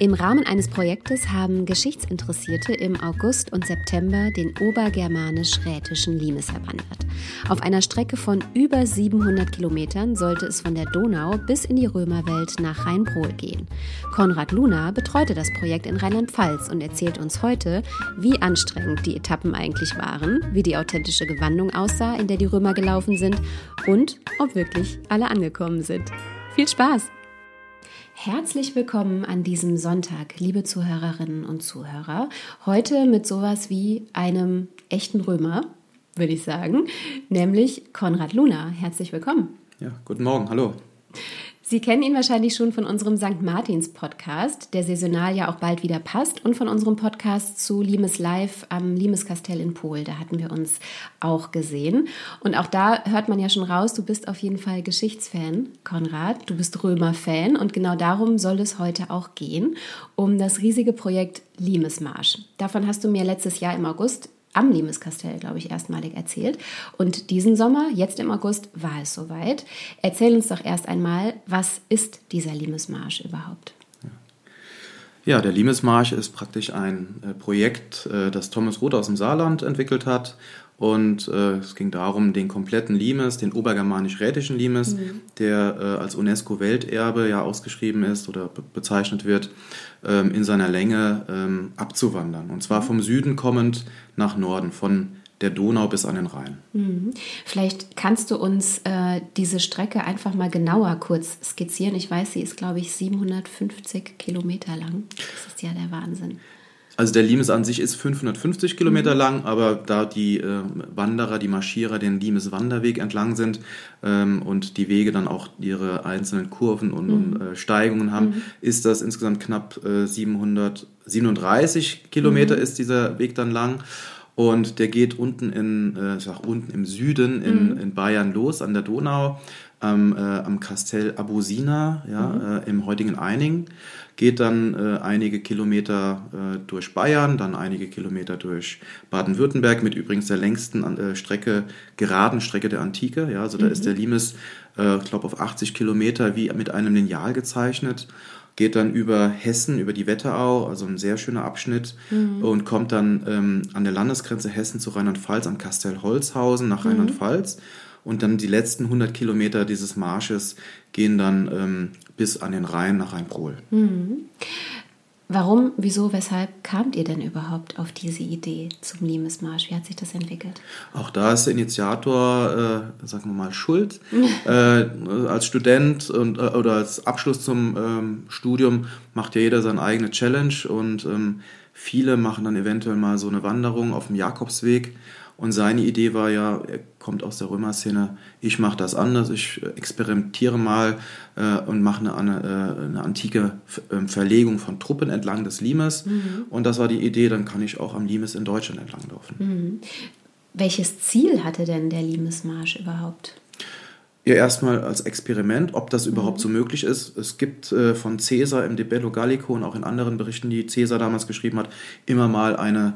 Im Rahmen eines Projektes haben Geschichtsinteressierte im August und September den obergermanisch-rätischen Limes erwandert. Auf einer Strecke von über 700 Kilometern sollte es von der Donau bis in die Römerwelt nach Rheinbrohl gehen. Konrad Luna betreute das Projekt in Rheinland-Pfalz und erzählt uns heute, wie anstrengend die Etappen eigentlich waren, wie die authentische Gewandung aussah, in der die Römer gelaufen sind und ob wirklich alle angekommen sind. Viel Spaß! Herzlich willkommen an diesem Sonntag, liebe Zuhörerinnen und Zuhörer. Heute mit sowas wie einem echten Römer, würde ich sagen, nämlich Konrad Luna. Herzlich willkommen. Ja, guten Morgen, hallo. Sie kennen ihn wahrscheinlich schon von unserem St. Martins Podcast, der saisonal ja auch bald wieder passt, und von unserem Podcast zu Limes Live am Limeskastell in Pol. Da hatten wir uns auch gesehen. Und auch da hört man ja schon raus, du bist auf jeden Fall Geschichtsfan, Konrad. Du bist Römer-Fan und genau darum soll es heute auch gehen, um das riesige Projekt Limesmarsch. Davon hast du mir letztes Jahr im August am Limeskastell, glaube ich, erstmalig erzählt. Und diesen Sommer, jetzt im August, war es soweit. Erzähl uns doch erst einmal, was ist dieser Limesmarsch überhaupt? Ja, der Limesmarsch ist praktisch ein äh, Projekt, äh, das Thomas Roth aus dem Saarland entwickelt hat und äh, es ging darum, den kompletten Limes, den obergermanisch-rätischen Limes, mhm. der äh, als UNESCO-Welterbe ja ausgeschrieben ist oder be bezeichnet wird, ähm, in seiner Länge ähm, abzuwandern. Und zwar vom Süden kommend nach Norden, von der Donau bis an den Rhein. Mhm. Vielleicht kannst du uns äh, diese Strecke einfach mal genauer kurz skizzieren. Ich weiß, sie ist, glaube ich, 750 Kilometer lang. Das ist ja der Wahnsinn. Also der Limes an sich ist 550 Kilometer mhm. lang, aber da die äh, Wanderer, die Marschierer den Limes Wanderweg entlang sind ähm, und die Wege dann auch ihre einzelnen Kurven und, mhm. und äh, Steigungen haben, mhm. ist das insgesamt knapp äh, 737 Kilometer mhm. ist dieser Weg dann lang. Und der geht unten in, äh, ich sag unten im Süden in, mhm. in Bayern los, an der Donau, ähm, äh, am Kastell Abusina, ja, mhm. äh, im heutigen Eining geht dann äh, einige Kilometer äh, durch Bayern, dann einige Kilometer durch Baden-Württemberg mit übrigens der längsten äh, Strecke, geraden Strecke der Antike. Ja, also da mhm. ist der Limes, äh, ich glaube, auf 80 Kilometer wie mit einem Lineal gezeichnet geht dann über Hessen, über die Wetterau, also ein sehr schöner Abschnitt, mhm. und kommt dann ähm, an der Landesgrenze Hessen zu Rheinland-Pfalz, an Kastel-Holzhausen nach mhm. Rheinland-Pfalz. Und dann die letzten 100 Kilometer dieses Marsches gehen dann ähm, bis an den Rhein nach Rheinprohl. Mhm. Warum, wieso, weshalb kamt ihr denn überhaupt auf diese Idee zum Limesmarsch? Wie hat sich das entwickelt? Auch da ist der Initiator, äh, sagen wir mal, schuld. äh, als Student und, äh, oder als Abschluss zum ähm, Studium macht ja jeder seine eigene Challenge und ähm, viele machen dann eventuell mal so eine Wanderung auf dem Jakobsweg und seine Idee war ja, er kommt aus der Römerszene, ich mache das anders, ich experimentiere mal äh, und mache eine, äh, eine antike ähm, Verlegung von Truppen entlang des Limes. Mhm. Und das war die Idee, dann kann ich auch am Limes in Deutschland entlanglaufen. Mhm. Welches Ziel hatte denn der Limesmarsch überhaupt? Ja, erstmal als Experiment, ob das überhaupt mhm. so möglich ist. Es gibt äh, von Caesar im De Bello Gallico und auch in anderen Berichten, die Caesar damals geschrieben hat, immer mal eine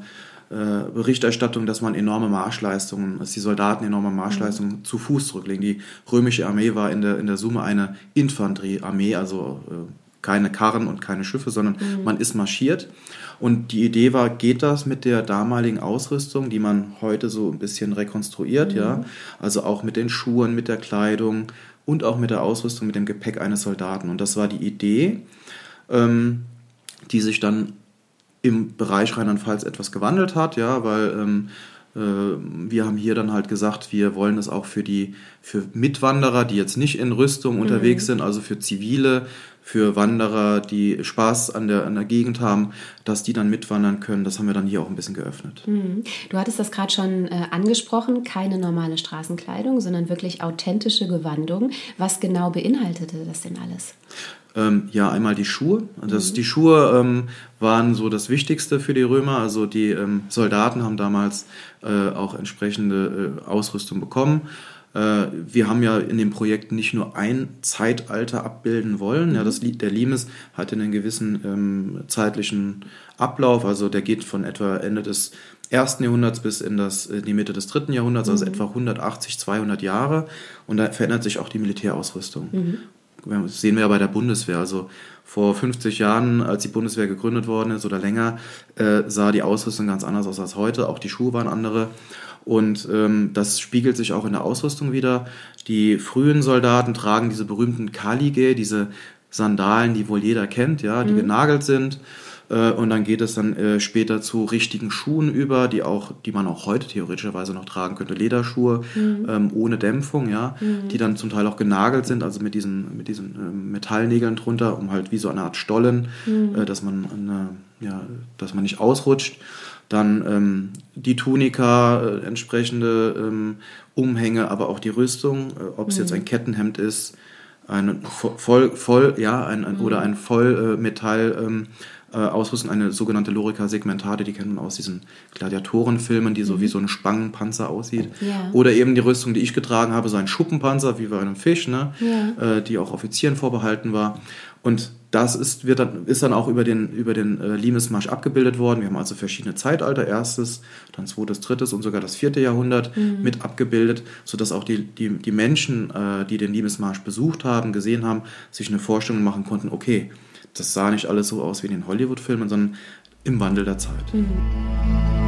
äh, Berichterstattung, dass man enorme Marschleistungen, dass die Soldaten enorme Marschleistungen mhm. zu Fuß zurücklegen. Die römische Armee war in der, in der Summe eine Infanteriearmee, also äh, keine Karren und keine Schiffe, sondern mhm. man ist marschiert. Und die Idee war, geht das mit der damaligen Ausrüstung, die man heute so ein bisschen rekonstruiert, mhm. ja? Also auch mit den Schuhen, mit der Kleidung und auch mit der Ausrüstung, mit dem Gepäck eines Soldaten. Und das war die Idee, ähm, die sich dann im Bereich Rheinland-Pfalz etwas gewandelt hat, ja, weil ähm, äh, wir haben hier dann halt gesagt, wir wollen das auch für die für Mitwanderer, die jetzt nicht in Rüstung mhm. unterwegs sind, also für Zivile, für Wanderer, die Spaß an der, an der Gegend haben, dass die dann mitwandern können. Das haben wir dann hier auch ein bisschen geöffnet. Mhm. Du hattest das gerade schon äh, angesprochen, keine normale Straßenkleidung, sondern wirklich authentische Gewandung. Was genau beinhaltete das denn alles? Ähm, ja, einmal die Schuhe. Das, mhm. Die Schuhe ähm, waren so das Wichtigste für die Römer. Also die ähm, Soldaten haben damals äh, auch entsprechende äh, Ausrüstung bekommen. Äh, wir haben ja in dem Projekt nicht nur ein Zeitalter abbilden wollen. Ja, das, der Limes hat einen gewissen ähm, zeitlichen Ablauf, also der geht von etwa Ende des ersten Jahrhunderts bis in, das, in die Mitte des dritten Jahrhunderts, also etwa 180, 200 Jahre. Und da verändert sich auch die Militärausrüstung. Das sehen wir ja bei der Bundeswehr. Also vor 50 Jahren, als die Bundeswehr gegründet worden ist oder länger, äh, sah die Ausrüstung ganz anders aus als heute. Auch die Schuhe waren andere. Und ähm, das spiegelt sich auch in der Ausrüstung wieder. Die frühen Soldaten tragen diese berühmten Kalige, diese Sandalen, die wohl jeder kennt, ja, die mhm. genagelt sind. Äh, und dann geht es dann äh, später zu richtigen Schuhen über, die auch, die man auch heute theoretischerweise noch tragen könnte. Lederschuhe mhm. ähm, ohne Dämpfung, ja, mhm. die dann zum Teil auch genagelt sind, also mit diesen, mit diesen ähm, Metallnägeln drunter, um halt wie so eine Art Stollen, mhm. äh, dass man eine, ja, dass man nicht ausrutscht. Dann ähm, die Tunika, äh, entsprechende ähm, Umhänge, aber auch die Rüstung, äh, ob es jetzt mhm. ein Kettenhemd ist, ein voll, voll, ja, ein, ein oder mhm. ein Vollmetall ähm, äh, Ausrüstung, eine sogenannte Lorica segmentate, die kennt man aus diesen Gladiatorenfilmen, die so mhm. wie so ein Spangenpanzer aussieht. Ja. Oder eben die Rüstung, die ich getragen habe, so ein Schuppenpanzer, wie bei einem Fisch, ne? Ja. Äh, die auch Offizieren vorbehalten war. Und das ist, wird dann, ist dann auch über den, über den äh, Limesmarsch abgebildet worden. Wir haben also verschiedene Zeitalter, erstes, dann zweites, drittes und sogar das vierte Jahrhundert mhm. mit abgebildet, sodass auch die, die, die Menschen, äh, die den Limesmarsch besucht haben, gesehen haben, sich eine Vorstellung machen konnten, okay, das sah nicht alles so aus wie in den Hollywood-Filmen, sondern im Wandel der Zeit. Mhm.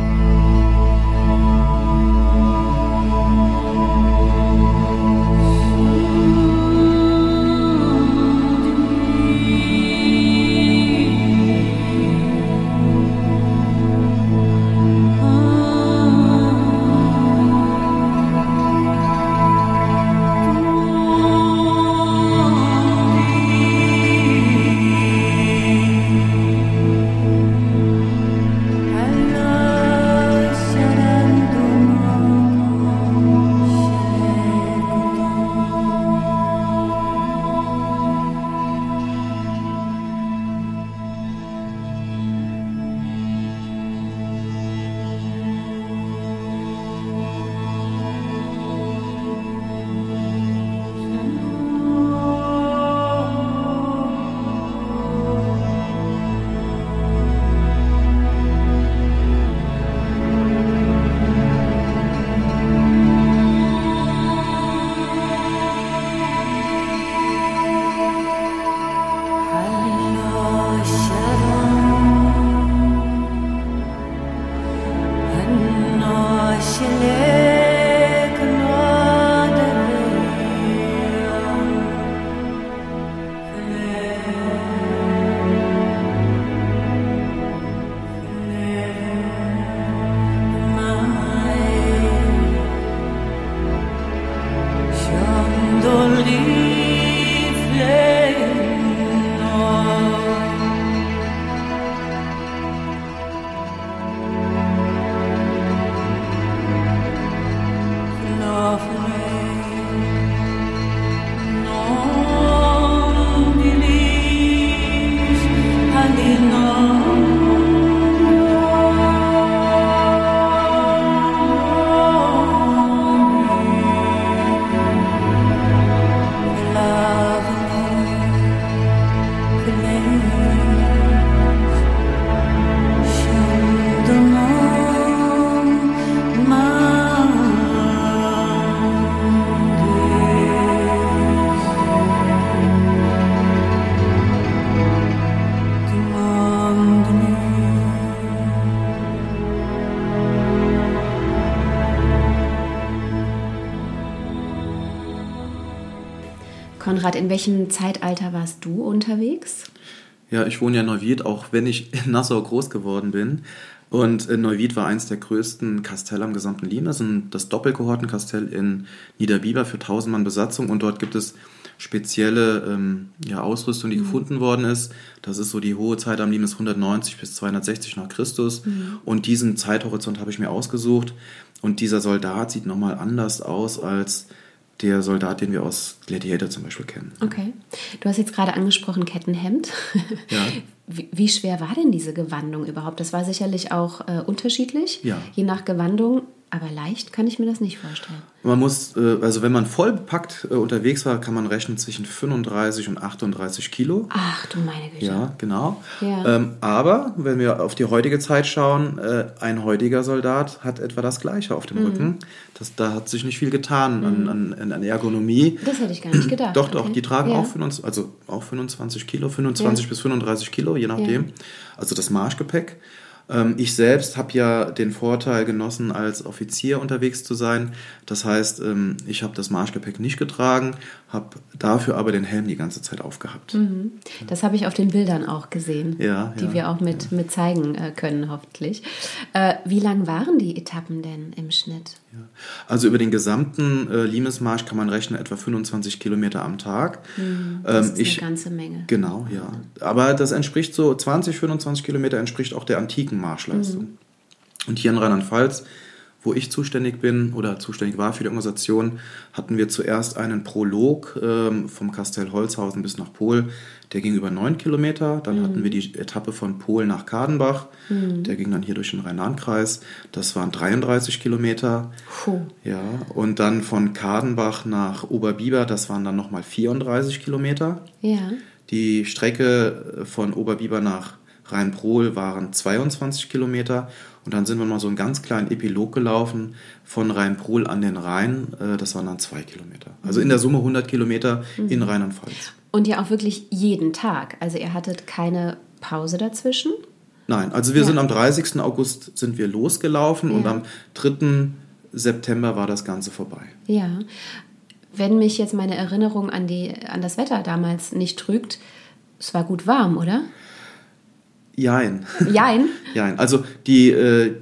Konrad, in welchem Zeitalter warst du unterwegs? Ja, ich wohne ja in Neuwied, auch wenn ich in Nassau groß geworden bin. Und in Neuwied war eins der größten Kastelle am gesamten Liem. Das ist das Doppelkohortenkastell in Niederbiber für 1000 Mann Besatzung. Und dort gibt es spezielle ähm, ja, Ausrüstung, die mhm. gefunden worden ist. Das ist so die hohe Zeit am ist 190 bis 260 nach Christus. Mhm. Und diesen Zeithorizont habe ich mir ausgesucht. Und dieser Soldat sieht nochmal anders aus als der Soldat, den wir aus Gladiator zum Beispiel kennen. Okay. Du hast jetzt gerade angesprochen Kettenhemd. Ja. Wie, wie schwer war denn diese Gewandung überhaupt? Das war sicherlich auch äh, unterschiedlich, ja. je nach Gewandung. Aber leicht kann ich mir das nicht vorstellen. Man muss, äh, also wenn man voll bepackt äh, unterwegs war, kann man rechnen zwischen 35 und 38 Kilo. Ach du meine Güte. Ja, genau. Ja. Ähm, aber wenn wir auf die heutige Zeit schauen, äh, ein heutiger Soldat hat etwa das Gleiche auf dem Mhm. Rücken. Das, da hat sich nicht viel getan an, an, an Ergonomie. Das hätte ich gar nicht gedacht. Doch, doch, Okay. die tragen ja. auch, 25, also auch 25 Kilo, 25 Ja. bis 35 Kilo, je nachdem. Also das Marschgepäck. Ähm, ich selbst habe ja den Vorteil genossen, als Offizier unterwegs zu sein. Das heißt, ähm, ich habe das Marschgepäck nicht getragen, habe dafür aber den Helm die ganze Zeit aufgehabt. Das habe ich auf den Bildern auch gesehen, Ja, die ja, wir auch mit, mit zeigen äh, können, hoffentlich. Äh, wie lang waren die Etappen denn im Schnitt? Also über den gesamten äh, Limesmarsch kann man rechnen etwa 25 Kilometer am Tag. Mhm. Das Ähm, ist ich, eine ganze Menge. Genau, ja. Aber das entspricht so 20, 25 Kilometer entspricht auch der antiken Marschleistung. Und hier in Rheinland-Pfalz, wo ich zuständig bin oder zuständig war für die Organisation, hatten wir zuerst einen Prolog ähm, vom Kastell Holzhausen bis nach Pol. Der ging über 9 Kilometer. Dann hatten wir die Etappe von Pol nach Kadenbach. Der ging dann hier durch den Rhein-Lahn-Kreis. Das waren 33 Kilometer. Puh. Ja, und dann von Kadenbach nach Oberbiber, das waren dann nochmal 34 Kilometer. Ja. Die Strecke äh, von Oberbiber nach Rheinprohl waren 22 Kilometer und dann sind wir mal so einen ganz kleinen Epilog gelaufen von Rheinprohl an den Rhein. äh, Das waren dann zwei Kilometer. Also in der Summe 100 Kilometer in Rheinland-Pfalz. Und ja auch wirklich jeden Tag. Also ihr hattet keine Pause dazwischen. Nein, also wir Ja. sind am 30. August sind wir losgelaufen und Ja. am 3. September war das Ganze vorbei. Ja. Wenn mich jetzt meine Erinnerung an, die, an das Wetter damals nicht trügt, es war gut warm, oder? Jein. Jein. Jein. Also die äh,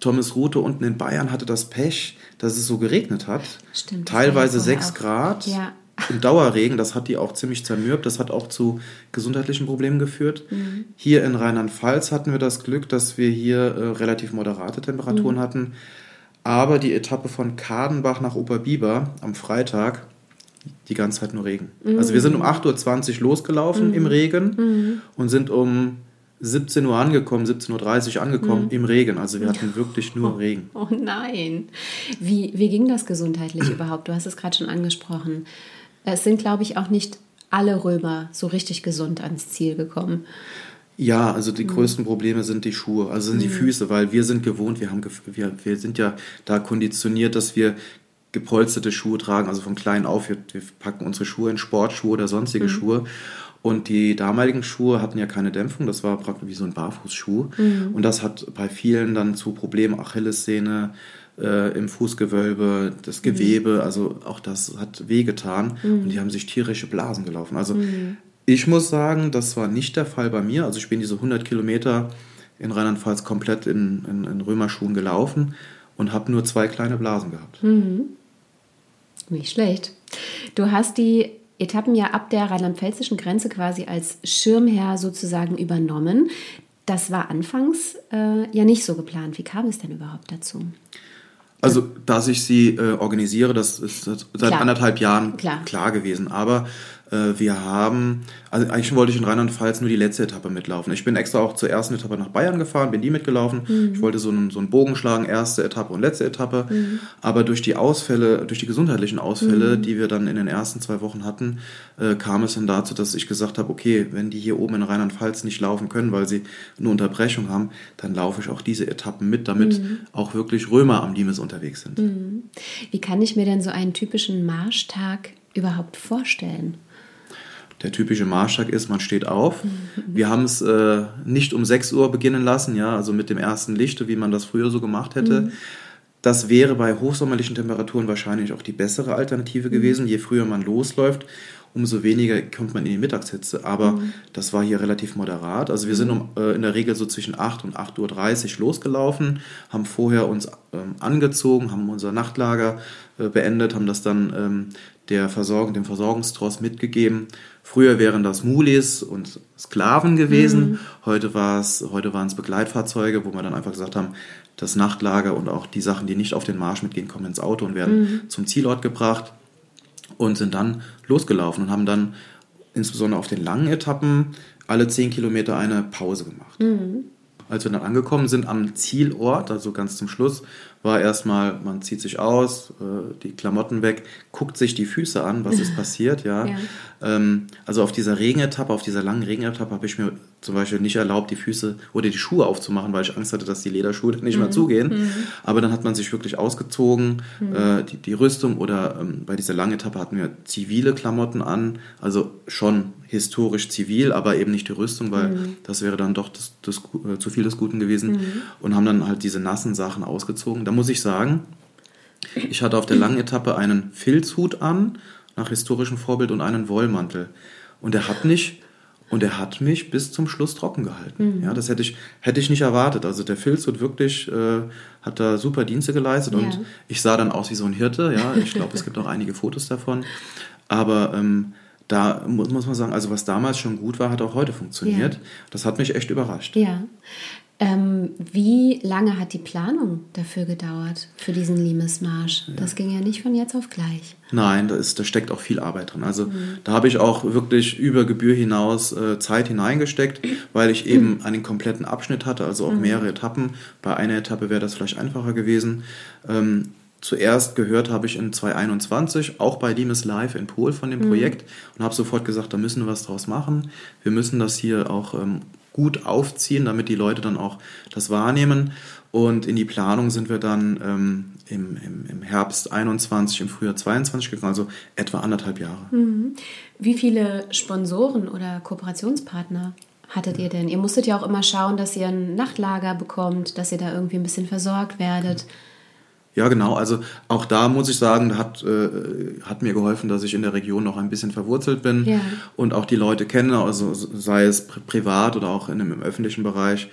Thomas Rute unten in Bayern hatte das Pech, dass es so geregnet hat. Stimmt, Teilweise vorher 6 auch. Grad. Ja. Im Dauerregen, das hat die auch ziemlich zermürbt, das hat auch zu gesundheitlichen Problemen geführt. Mhm. Hier in Rheinland-Pfalz hatten wir das Glück, dass wir hier äh, relativ moderate Mhm. Temperaturen hatten. Aber die Etappe von Kadenbach nach Oberbiber am Freitag, die ganze Zeit nur Regen. Also wir Mhm. sind um 8.20 Uhr losgelaufen im Regen und sind um 17 Uhr angekommen, 17.30 Uhr angekommen im Regen. Also wir hatten wirklich nur Regen. Oh nein. Wie, wie ging das gesundheitlich überhaupt? Du hast es gerade schon angesprochen. Es sind, glaube ich, auch nicht alle Römer so richtig gesund ans Ziel gekommen. Ja, also die größten Probleme sind die Schuhe, also sind die Füße, weil wir sind gewohnt, wir, haben, wir, wir sind ja da konditioniert, dass wir gepolsterte Schuhe tragen, also von klein auf, wir, wir packen unsere Schuhe in Sportschuhe oder sonstige Schuhe. Und die damaligen Schuhe hatten ja keine Dämpfung, das war praktisch wie so ein Barfußschuh. Und das hat bei vielen dann zu Problemen Achillessehne, äh, im Fußgewölbe, das Gewebe, also auch das hat wehgetan und die haben sich tierische Blasen gelaufen. Also ich muss sagen, das war nicht der Fall bei mir. Also ich bin diese 100 Kilometer in Rheinland-Pfalz komplett in, in, in Römerschuhen gelaufen und habe nur zwei kleine Blasen gehabt. Nicht schlecht. Du hast die Etappen ja ab der rheinland-pfälzischen Grenze quasi als Schirmherr sozusagen übernommen. Das war anfangs äh, ja nicht so geplant. Wie kam es denn überhaupt dazu? Also, dass ich sie äh, organisiere, das ist seit Klar. anderthalb Jahren Klar. klar, gewesen. Aber wir haben, also eigentlich wollte ich in Rheinland-Pfalz nur die letzte Etappe mitlaufen. Ich bin extra auch zur ersten Etappe nach Bayern gefahren, bin die mitgelaufen. Mhm. Ich wollte so einen, so einen Bogen schlagen, erste Etappe und letzte Etappe. Aber durch die Ausfälle, durch die gesundheitlichen Mhm. Ausfälle, die wir dann in den ersten zwei Wochen hatten, äh, kam es dann dazu, dass ich gesagt habe, okay, wenn die hier oben in Rheinland-Pfalz nicht laufen können, weil sie eine Unterbrechung haben, dann laufe ich auch diese Etappen mit, damit Mhm. auch wirklich Römer am Limes unterwegs sind. Wie kann ich mir denn so einen typischen Marschtag überhaupt vorstellen? Der typische Marschtag ist, man steht auf. Wir haben es äh, nicht um 6 Uhr beginnen lassen, ja, also mit dem ersten Lichte, wie man das früher so gemacht hätte. Das wäre bei hochsommerlichen Temperaturen wahrscheinlich auch die bessere Alternative gewesen. Je früher man losläuft, umso weniger kommt man in die Mittagshitze. Aber das war hier relativ moderat. Also wir sind um, äh, in der Regel so zwischen 8 und 8.30 Uhr losgelaufen, haben vorher uns ähm, angezogen, haben unser Nachtlager äh, beendet, haben das dann ähm, der Versorgung, dem Versorgungstross mitgegeben. Früher wären das Mulis und Sklaven gewesen. Heute war es, heute waren es Begleitfahrzeuge, wo wir dann einfach gesagt haben, das Nachtlager und auch die Sachen, die nicht auf den Marsch mitgehen, kommen ins Auto und werden zum Zielort gebracht und sind dann losgelaufen und haben dann insbesondere auf den langen Etappen alle zehn Kilometer eine Pause gemacht. Als wir dann angekommen sind am Zielort, also ganz zum Schluss, war erstmal, man zieht sich aus, äh, die Klamotten weg, guckt sich die Füße an, was ist passiert, ja. ja. Ähm, also auf dieser Regenetappe, auf dieser langen Regenetappe habe ich mir zum Beispiel nicht erlaubt, die Füße oder die Schuhe aufzumachen, weil ich Angst hatte, dass die Lederschuhe nicht mhm. mehr zugehen. Mhm. Aber dann hat man sich wirklich ausgezogen, mhm. äh, die, die, Rüstung oder ähm, bei dieser langen Etappe hatten wir zivile Klamotten an, also schon historisch zivil, aber eben nicht die Rüstung, weil mhm. das wäre dann doch das, das, äh, zu viel des Guten gewesen mhm. und haben dann halt diese nassen Sachen ausgezogen. Da muss ich sagen, ich hatte auf der langen Etappe einen Filzhut an, nach historischem Vorbild und einen Wollmantel. Und er hat nicht und er hat mich bis zum Schluss trocken gehalten. Mhm. Ja, das hätte ich, hätte ich nicht erwartet. Also der Filzhut wirklich äh, hat da super Dienste geleistet ja. und ich sah dann aus wie so ein Hirte. Ja, ich glaube, es gibt auch einige Fotos davon. Aber ähm, da muss, muss man sagen, also was damals schon gut war, hat auch heute funktioniert. Ja. Das hat mich echt überrascht. Ja. Ähm, wie lange hat die Planung dafür gedauert, für diesen Limesmarsch? Ja. Das ging ja nicht von jetzt auf gleich. Nein, da, ist, da steckt auch viel Arbeit drin. Also mhm. da habe ich auch wirklich über Gebühr hinaus äh, Zeit hineingesteckt, weil ich eben mhm. einen kompletten Abschnitt hatte, also auch mhm. mehrere Etappen. Bei einer Etappe wäre das vielleicht einfacher gewesen. Ähm, zuerst gehört habe ich in 2021, auch bei Limes Live in Pol von dem mhm. Projekt und habe sofort gesagt, da müssen wir was draus machen. Wir müssen das hier auch ähm, gut aufziehen, damit die Leute dann auch das wahrnehmen. Und in die Planung sind wir dann ähm, im, im, im, Herbst 21, im Frühjahr 22 gegangen, also etwa anderthalb Jahre. Mhm. Wie viele Sponsoren oder Kooperationspartner hattet ihr denn? Ihr musstet ja auch immer schauen, dass ihr ein Nachtlager bekommt, dass ihr da irgendwie ein bisschen versorgt werdet. Ja, genau. Also auch da muss ich sagen, hat, äh, hat mir geholfen, dass ich in der Region noch ein bisschen verwurzelt bin ja. und auch die Leute kenne, also sei es pri privat oder auch in einem, im öffentlichen Bereich.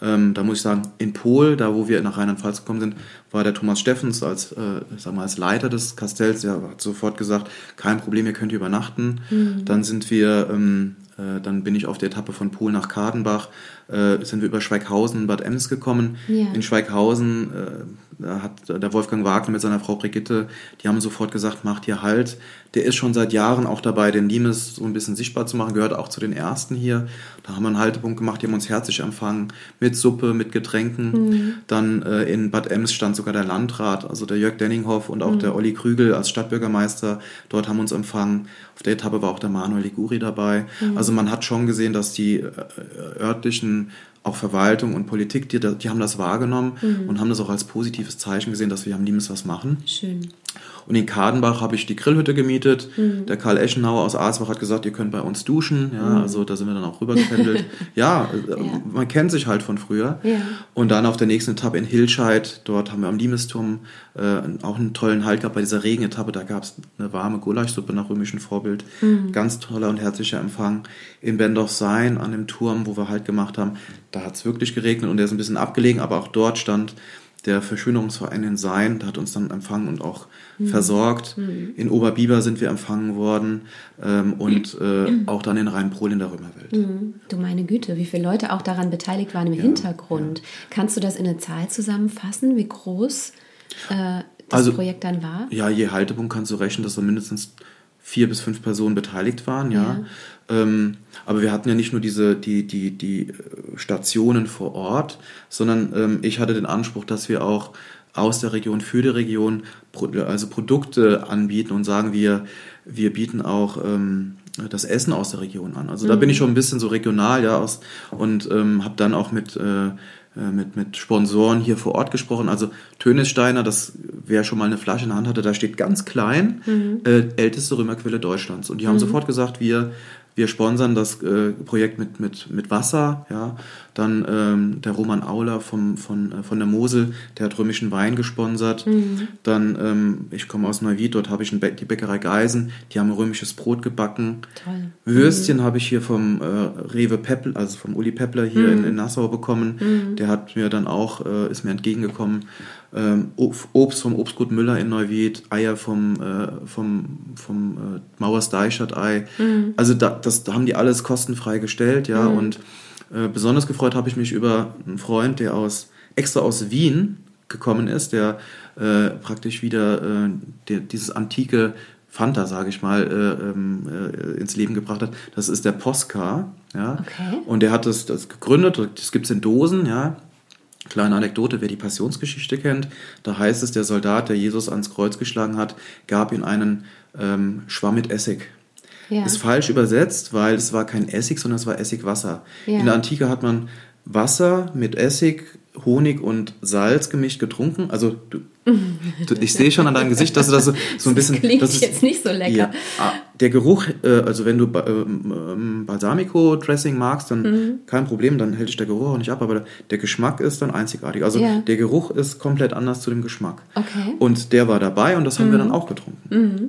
Ähm, da muss ich sagen, in Pol, da wo wir nach Rheinland-Pfalz gekommen sind, war der Thomas Steffens als, äh, sag mal, als Leiter des Kastells, der hat sofort gesagt, kein Problem, ihr könnt hier übernachten. Mhm. Dann sind wir ähm, äh, dann bin ich auf der Etappe von Polen nach Kadenbach, äh, sind wir über Schweighausen, Bad Ems gekommen. Ja. In Schweighausen äh, da hat der Wolfgang Wagner mit seiner Frau Brigitte, die haben sofort gesagt, macht hier Halt. Der ist schon seit Jahren auch dabei, den Limes so ein bisschen sichtbar zu machen, gehört auch zu den ersten hier. Da haben wir einen Haltepunkt gemacht, die haben uns herzlich empfangen, mit Suppe, mit Getränken. Mhm. Dann äh, in Bad Ems stand sogar der Landrat, also der Jörg Denninghoff und auch mhm. der Olli Krügel als Stadtbürgermeister. Dort haben uns empfangen. Auf der Etappe war auch der Manuel Liguri dabei. Mhm. Also man hat schon gesehen, dass die äh, örtlichen auch Verwaltung und Politik, die, die haben das wahrgenommen mhm. und haben das auch als positives Zeichen gesehen, dass wir am Limes was machen. Schön. Und in Kadenbach habe ich die Grillhütte gemietet. Mhm. Der Karl Eschenauer aus Arsbach hat gesagt, ihr könnt bei uns duschen. Ja, mhm. also da sind wir dann auch rübergependelt. ja, äh, ja, man kennt sich halt von früher. Ja. Und dann auf der nächsten Etappe in Hilscheid, dort haben wir am Limesturm äh, auch einen tollen Halt gehabt bei dieser Regenetappe. Da gab es eine warme Gulaschsuppe nach römischem Vorbild. Mhm. Ganz toller und herzlicher Empfang. In Bendorf-Sein an dem Turm, wo wir halt gemacht haben, da hat es wirklich geregnet und der ist ein bisschen abgelegen, aber auch dort stand der Verschönerungsverein in Sein, der hat uns dann empfangen und auch mhm. versorgt. Mhm. In Oberbiber sind wir empfangen worden ähm, und äh, auch dann in Rheinprohl in der Römerwelt. Mhm. Du meine Güte, wie viele Leute auch daran beteiligt waren im ja, Hintergrund. Ja. Kannst du das in eine Zahl zusammenfassen, wie groß äh, das also, Projekt dann war? Ja, je Haltepunkt kannst du rechnen, dass so mindestens vier bis fünf Personen beteiligt waren, ja. ja. Ähm, aber wir hatten ja nicht nur diese, die, die, die äh, Stationen vor Ort, sondern ähm, ich hatte den Anspruch, dass wir auch aus der Region für die Region also Produkte anbieten und sagen wir, wir bieten auch ähm, das Essen aus der Region an. Also da bin ich mhm. schon ein bisschen so regional, ja, aus, und ähm, habe dann auch mit äh, äh, mit, mit Sponsoren hier vor Ort gesprochen. Also Tönissteiner, das wer schon mal eine Flasche in der Hand hatte, da steht ganz klein, mhm. äh, älteste Römerquelle Deutschlands. Und die haben mhm. sofort gesagt, wir wir sponsern das äh, Projekt mit, mit, mit Wasser. Ja. Dann ähm, der Roman Auler vom, von, äh, von der Mosel, der hat römischen Wein gesponsert. Mhm. Dann, ähm, ich komme aus Neuwied, dort habe ich Bä die Bäckerei Geisen, die haben römisches Brot gebacken. Toll. Würstchen mhm. habe ich hier vom äh, Rewe Peppel, also vom Uli Peppler hier mhm. in, in, Nassau bekommen. Mhm. Der hat mir dann auch, äh, ist mir entgegengekommen ähm, Obst vom Obstgut Müller in Neuwied, Eier vom, äh, vom, vom äh, Mauers Deichstadt-Ei. Mhm. Also da, das, da haben die alles kostenfrei gestellt, ja. Mhm. Und äh, besonders gefreut habe ich mich über einen Freund, der aus extra aus Wien gekommen ist, der äh, praktisch wieder äh, der, dieses antike Fanta, sage ich mal, äh, ähm, äh, ins Leben gebracht hat. Das ist der Posca, ja. Okay. Und der hat das, das gegründet, das gibt es in Dosen, ja. Kleine Anekdote, wer die Passionsgeschichte kennt, da heißt es, der Soldat, der Jesus ans Kreuz geschlagen hat, gab ihm einen ähm, Schwamm mit Essig. Ja. Ist falsch übersetzt, weil es war kein Essig, sondern es war Essigwasser. Ja. In der Antike hat man Wasser mit Essig, Honig und Salz gemischt getrunken. Also du, ich sehe schon an deinem Gesicht, dass du das so, so ein bisschen. Das klingt das ist, jetzt nicht so lecker. Ja, ah, der Geruch, äh, also wenn du ähm, Balsamico-Dressing magst, dann mhm. kein Problem, dann hält dich der Geruch auch nicht ab, aber der Geschmack ist dann einzigartig. Also ja. der Geruch ist komplett anders zu dem Geschmack. Okay. Und der war dabei und das haben mhm. wir dann auch getrunken. Mhm.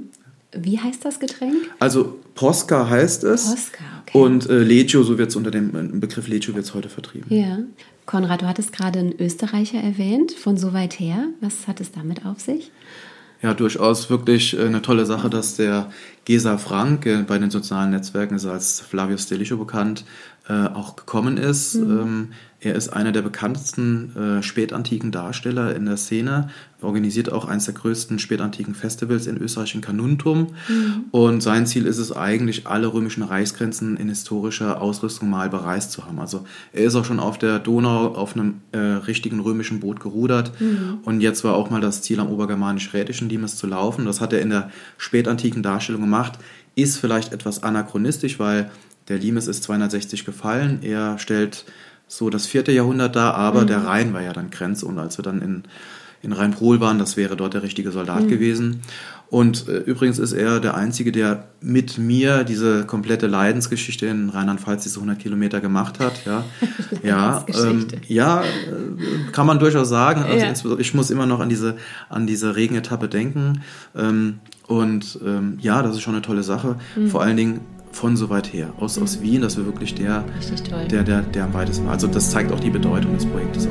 Wie heißt das Getränk? Also Posca heißt es. Posca, okay. Und äh, Leccio, so wird es unter dem äh, Begriff Leccio wird heute vertrieben. Ja. Konrad, du hattest gerade einen Österreicher erwähnt, von so weit her. Was hat es damit auf sich? Ja, durchaus wirklich äh, eine tolle Sache, dass der Gesa Frank äh, bei den sozialen Netzwerken ist als Flavio Stelicho bekannt, auch gekommen ist. Mhm. Ähm, er ist einer der bekanntesten äh, spätantiken Darsteller in der Szene, organisiert auch eines der größten spätantiken Festivals in Österreich, in Kanuntum. Mhm. Und sein Ziel ist es eigentlich, alle römischen Reichsgrenzen in historischer Ausrüstung mal bereist zu haben. Also er ist auch schon auf der Donau auf einem äh, richtigen römischen Boot gerudert. Mhm. Und jetzt war auch mal das Ziel, am obergermanisch-rätischen Limes zu laufen. Das hat er in der spätantiken Darstellung gemacht. Ist vielleicht etwas anachronistisch, weil der Limes ist 260 gefallen. Er stellt so das vierte Jahrhundert da, aber mhm. der Rhein war ja dann Grenze und als wir dann in, in Rheinprohl waren, das wäre dort der richtige Soldat mhm. gewesen. Und äh, übrigens ist er der Einzige, der mit mir diese komplette Leidensgeschichte in Rheinland-Pfalz, diese 100 Kilometer gemacht hat. Ja, ja, ähm, ja äh, kann man durchaus sagen. Also ja. Ich muss immer noch an diese, an diese Regenetappe denken. Ähm, und ähm, ja, das ist schon eine tolle Sache. Mhm. Vor allen Dingen von so weit her, aus, aus Wien, das war wirklich der, der, der, der am weitesten war. Also das zeigt auch die Bedeutung des Projektes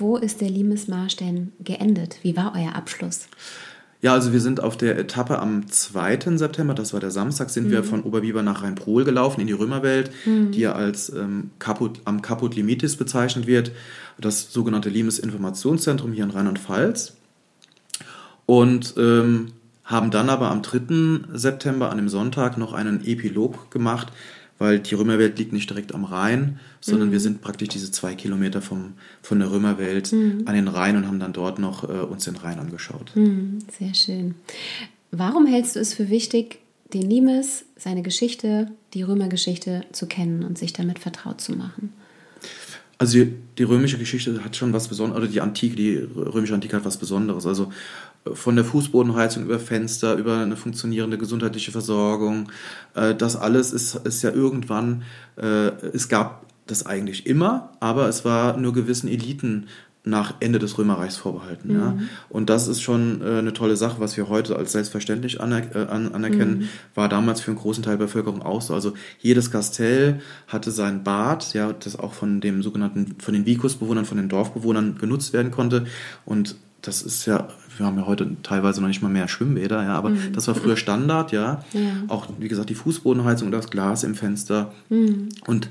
auch. ist der Limesmarsch denn geendet? Wie war euer Abschluss? Ja, also wir sind auf der Etappe am 2. September, das war der Samstag, sind mhm. wir von Oberbiber nach Rheinprohl gelaufen in die Römerwelt, mhm. die ja als ähm, Caput, am Caput Limitis bezeichnet wird, das sogenannte Limes Informationszentrum hier in Rheinland-Pfalz. Und ähm, haben dann aber am 3. September, an dem Sonntag, noch einen Epilog gemacht, weil die Römerwelt liegt nicht direkt am Rhein, sondern mhm. wir sind praktisch diese zwei Kilometer vom, von der Römerwelt mhm. an den Rhein und haben dann dort noch äh, uns den Rhein angeschaut. Mhm, sehr schön. Warum hältst du es für wichtig, den Limes, seine Geschichte, die Römergeschichte zu kennen und sich damit vertraut zu machen? Also die, die, römische Geschichte hat schon was Besonderes, oder die Antike, die römische Antike hat was Besonderes. Also von der Fußbodenheizung über Fenster, über eine funktionierende gesundheitliche Versorgung, äh, das alles ist, ist ja irgendwann, äh, es gab das eigentlich immer, aber es war nur gewissen Eliten nach Ende des Römerreichs vorbehalten. Mhm. Ja. Und das ist schon äh, eine tolle Sache, was wir heute als selbstverständlich aner äh, anerkennen, mhm. war damals für einen großen Teil der Bevölkerung auch so. Also jedes Kastell hatte sein Bad, ja, das auch von dem sogenannten, von den Vikusbewohnern, von den Dorfbewohnern genutzt werden konnte. Und das ist ja, wir haben ja heute teilweise noch nicht mal mehr Schwimmbäder, ja, aber mhm. das war früher Standard, ja. ja. Auch, wie gesagt, die Fußbodenheizung und das Glas im Fenster. Mhm. Und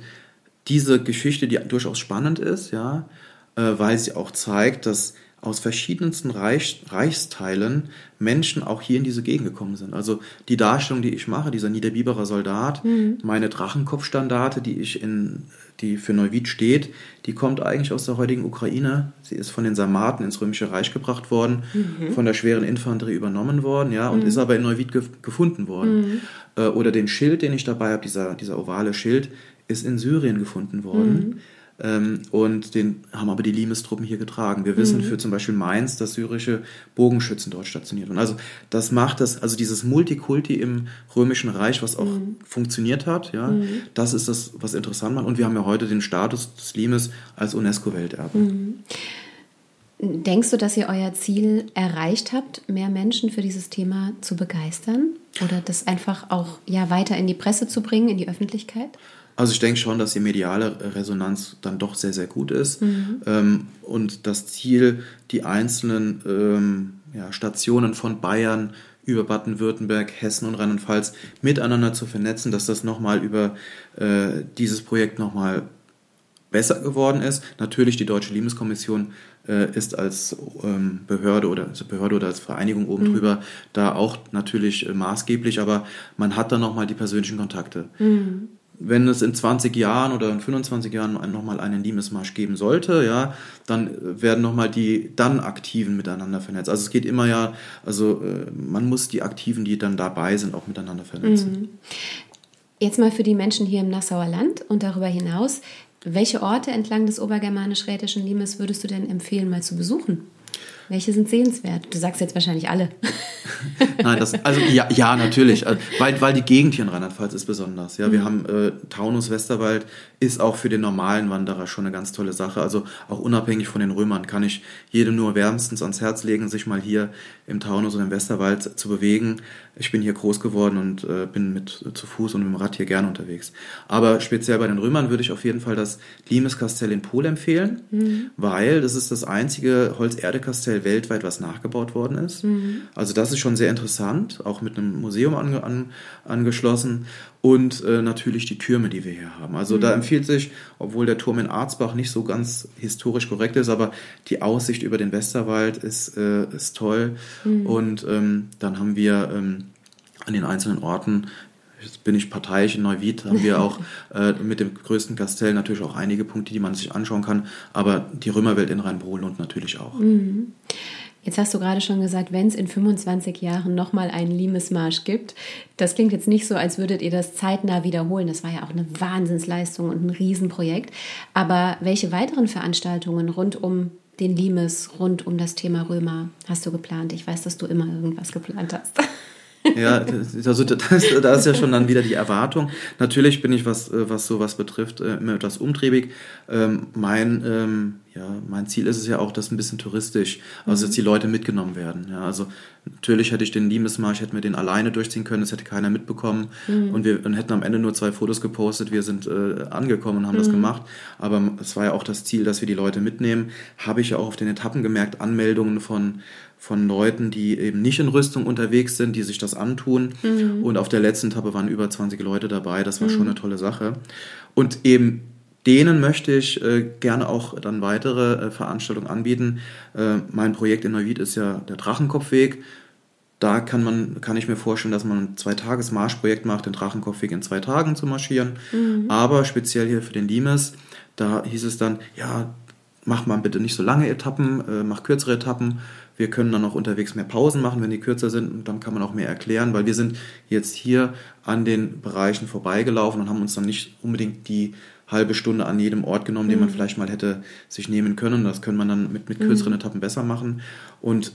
diese Geschichte, die durchaus spannend ist, ja, äh, weil sie auch zeigt, dass aus verschiedensten Reich, Reichsteilen Menschen auch hier in diese Gegend gekommen sind. Also die Darstellung, die ich mache, dieser Niederbiberer Soldat, mhm. meine Drachenkopfstandarte, die ich in, die für Neuwied steht, die kommt eigentlich aus der heutigen Ukraine. Sie ist von den Sarmaten ins Römische Reich gebracht worden, mhm. von der schweren Infanterie übernommen worden, ja, und mhm. ist aber in Neuwied ge gefunden worden. Mhm. Äh, oder den Schild, den ich dabei habe, dieser, dieser ovale Schild, ist in Syrien gefunden worden. Ähm, und den haben aber die Limes-Truppen hier getragen. Wir wissen mhm. für zum Beispiel Mainz, dass syrische Bogenschützen dort stationiert waren. Also das macht das, also dieses Multikulti im Römischen Reich, was auch mhm. funktioniert hat, ja, mhm. das ist das, was interessant macht. Und wir haben ja heute den Status des Limes als UNESCO-Welterbe. Mhm. Denkst du, dass ihr euer Ziel erreicht habt, mehr Menschen für dieses Thema zu begeistern oder das einfach auch ja weiter in die Presse zu bringen, in die Öffentlichkeit? Also ich denke schon, dass die mediale Resonanz dann doch sehr, sehr gut ist. Mhm. Ähm, und das Ziel, die einzelnen ähm, ja, Stationen von Bayern über Baden-Württemberg, Hessen und Rheinland-Pfalz miteinander zu vernetzen, dass das nochmal über äh, dieses Projekt nochmal besser geworden ist. Natürlich die Deutsche Liebeskommission äh, ist als ähm, Behörde oder als Behörde oder als Vereinigung oben mhm. drüber da auch natürlich äh, maßgeblich, aber man hat dann nochmal die persönlichen Kontakte. Mhm wenn es in 20 Jahren oder in 25 Jahren nochmal einen Limes-Marsch geben sollte, ja, dann werden nochmal die dann Aktiven miteinander vernetzt. Also es geht immer ja, also äh, man muss die Aktiven, die dann dabei sind, auch miteinander vernetzen. Mhm. Jetzt mal für die Menschen hier im Nassauer Land und darüber hinaus, welche Orte entlang des obergermanisch-rätischen Limes würdest du denn empfehlen, mal zu besuchen? Welche sind sehenswert? Du sagst jetzt wahrscheinlich alle. Nein, das, also ja, ja natürlich, also, weil, weil die Gegend hier in Rheinland-Pfalz ist besonders. Ja, wir mhm. haben äh, Taunus Westerwald ist auch für den normalen Wanderer schon eine ganz tolle Sache. Also auch unabhängig von den Römern kann ich jedem nur wärmstens ans Herz legen, sich mal hier im Taunus und im Westerwald zu bewegen. Ich bin hier groß geworden und äh, bin mit äh, zu Fuß und mit dem Rad hier gerne unterwegs. Aber speziell bei den Römern würde ich auf jeden Fall das Limeskastell in Pol empfehlen, mhm. weil das ist das einzige Holzerdekastell weltweit, was nachgebaut worden ist. Mhm. Also das ist schon sehr interessant, auch mit einem Museum ange an, angeschlossen und äh, natürlich die Türme, die wir hier haben. Also mhm. da empfiehlt sich, obwohl der Turm in Arzbach nicht so ganz historisch korrekt ist, aber die Aussicht über den Westerwald ist, äh, ist toll. Mhm. Und ähm, dann haben wir ähm, an den einzelnen Orten Jetzt bin ich parteiisch in Neuwied, haben wir auch äh, mit dem größten Kastell natürlich auch einige Punkte, die man sich anschauen kann, aber die Römerwelt in Rheinbrohl und natürlich auch. Mhm. Jetzt hast du gerade schon gesagt, wenn es in 25 Jahren nochmal einen Limesmarsch gibt. Das klingt jetzt nicht so, als würdet ihr das zeitnah wiederholen. Das war ja auch eine Wahnsinnsleistung und ein Riesenprojekt. Aber welche weiteren Veranstaltungen rund um den Limes, rund um das Thema Römer hast du geplant? Ich weiß, dass du immer irgendwas geplant hast. Ja, also das, da ist ja schon dann wieder die Erwartung. Natürlich bin ich, was, äh, was sowas betrifft, äh, immer etwas umtriebig. Ähm, mein, ähm, ja, mein Ziel ist es ja auch, dass ein bisschen touristisch, also dass die Leute mitgenommen werden. Ja, also natürlich hätte ich den Liebesmarsch, hätten wir den alleine durchziehen können, das hätte keiner mitbekommen. Mhm. Und wir und hätten am Ende nur zwei Fotos gepostet, wir sind äh, angekommen und haben mhm. das gemacht. Aber es war ja auch das Ziel, dass wir die Leute mitnehmen. Habe ich ja auch auf den Etappen gemerkt, Anmeldungen von von Leuten, die eben nicht in Rüstung unterwegs sind, die sich das antun. Mhm. Und auf der letzten Etappe waren über 20 Leute dabei. Das war mhm. schon eine tolle Sache. Und eben denen möchte ich äh, gerne auch dann weitere äh, Veranstaltungen anbieten. Äh, mein Projekt in Neuwied ist ja der Drachenkopfweg. Da kann man, kann ich mir vorstellen, dass man ein Zwei-Tages-Marschprojekt macht, den Drachenkopfweg in zwei Tagen zu marschieren. Mhm. Aber speziell hier für den Limes, da hieß es dann, ja, mach mal bitte nicht so lange Etappen, äh, mach kürzere Etappen wir können dann auch unterwegs mehr Pausen machen, wenn die kürzer sind und dann kann man auch mehr erklären, weil wir sind jetzt hier an den Bereichen vorbeigelaufen und haben uns dann nicht unbedingt die halbe Stunde an jedem Ort genommen, mhm. den man mhm. vielleicht mal hätte sich nehmen können. Das können man dann mit, mit kürzeren mhm. Etappen besser machen. Und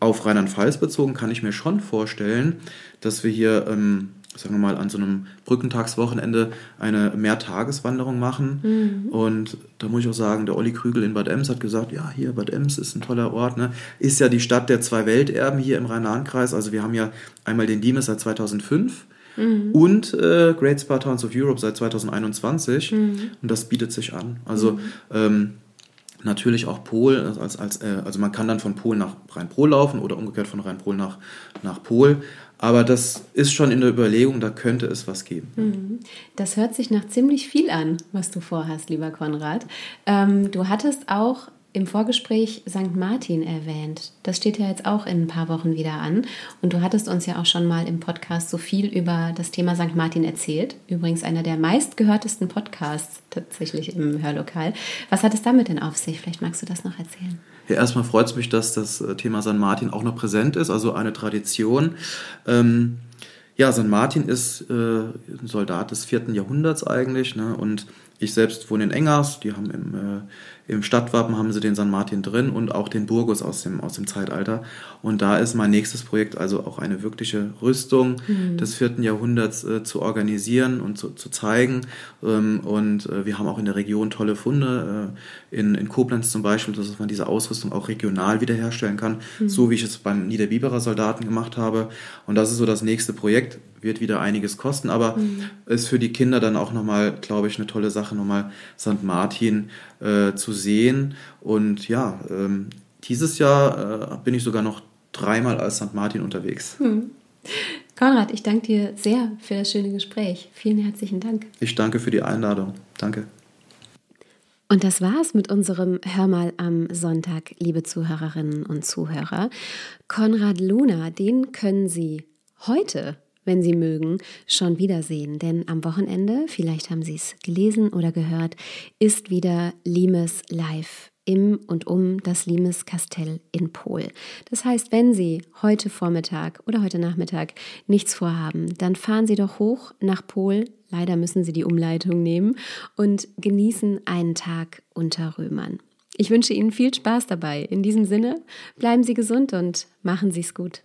auf Rheinland-Pfalz bezogen kann ich mir schon vorstellen, dass wir hier ähm, sagen wir mal, an so einem Brückentagswochenende eine Mehrtageswanderung machen. Mhm. Und da muss ich auch sagen, der Olli Krügel in Bad Ems hat gesagt, ja, hier Bad Ems ist ein toller Ort. Ne? Ist ja die Stadt der zwei Welterben hier im Rhein-Lahn-Kreis. Also wir haben ja einmal den Dimes seit 2005 mhm. und äh, Great Spa Towns of Europe seit 2021. Mhm. Und das bietet sich an. Also mhm. ähm, natürlich auch Pol, als, als, äh, also man kann dann von Pol nach Rhein-Pol laufen oder umgekehrt von Rhein-Pol nach, nach Pol. Aber das ist schon in der Überlegung, da könnte es was geben. Mhm. Das hört sich nach ziemlich viel an, was du vorhast, lieber Konrad. Ähm, du hattest auch im Vorgespräch St. Martin erwähnt. Das steht ja jetzt auch in ein paar Wochen wieder an. Und du hattest uns ja auch schon mal im Podcast so viel über das Thema St. Martin erzählt. Übrigens einer der meistgehörtesten Podcasts tatsächlich im Hörlokal. Was hat es damit denn auf sich? Vielleicht magst du das noch erzählen. Ja, erstmal freut es mich, dass das äh, Thema St. Martin auch noch präsent ist, also eine Tradition. Ähm, ja, St. Martin ist äh, ein Soldat des vierten Jahrhunderts eigentlich ne? und ich selbst wohne in Engers, die haben im, äh, im Stadtwappen haben sie den San Martin drin und auch den Burgus aus dem, aus dem Zeitalter. Und da ist mein nächstes Projekt also auch eine wirkliche Rüstung mhm. des vierten Jahrhunderts äh, zu organisieren und zu, zu zeigen. Ähm, und äh, wir haben auch in der Region tolle Funde, äh, in, in Koblenz zum Beispiel, dass man diese Ausrüstung auch regional wiederherstellen kann, mhm. so wie ich es beim Niederbiberer Soldaten gemacht habe. Und das ist so das nächste Projekt wird wieder einiges kosten, aber mhm. ist für die Kinder dann auch nochmal, glaube ich, eine tolle Sache, nochmal St. Martin äh, zu sehen. Und ja, ähm, dieses Jahr äh, bin ich sogar noch dreimal als St. Martin unterwegs. Mhm. Konrad, ich danke dir sehr für das schöne Gespräch. Vielen herzlichen Dank. Ich danke für die Einladung. Danke. Und das war's mit unserem Hör mal am Sonntag, liebe Zuhörerinnen und Zuhörer. Konrad Luna, den können Sie heute wenn Sie mögen, schon wiedersehen. Denn am Wochenende, vielleicht haben Sie es gelesen oder gehört, ist wieder Limes live im und um das Limes Kastell in Pol. Das heißt, wenn Sie heute Vormittag oder heute Nachmittag nichts vorhaben, dann fahren Sie doch hoch nach Pol. Leider müssen Sie die Umleitung nehmen und genießen einen Tag unter Römern. Ich wünsche Ihnen viel Spaß dabei. In diesem Sinne, bleiben Sie gesund und machen Sie es gut.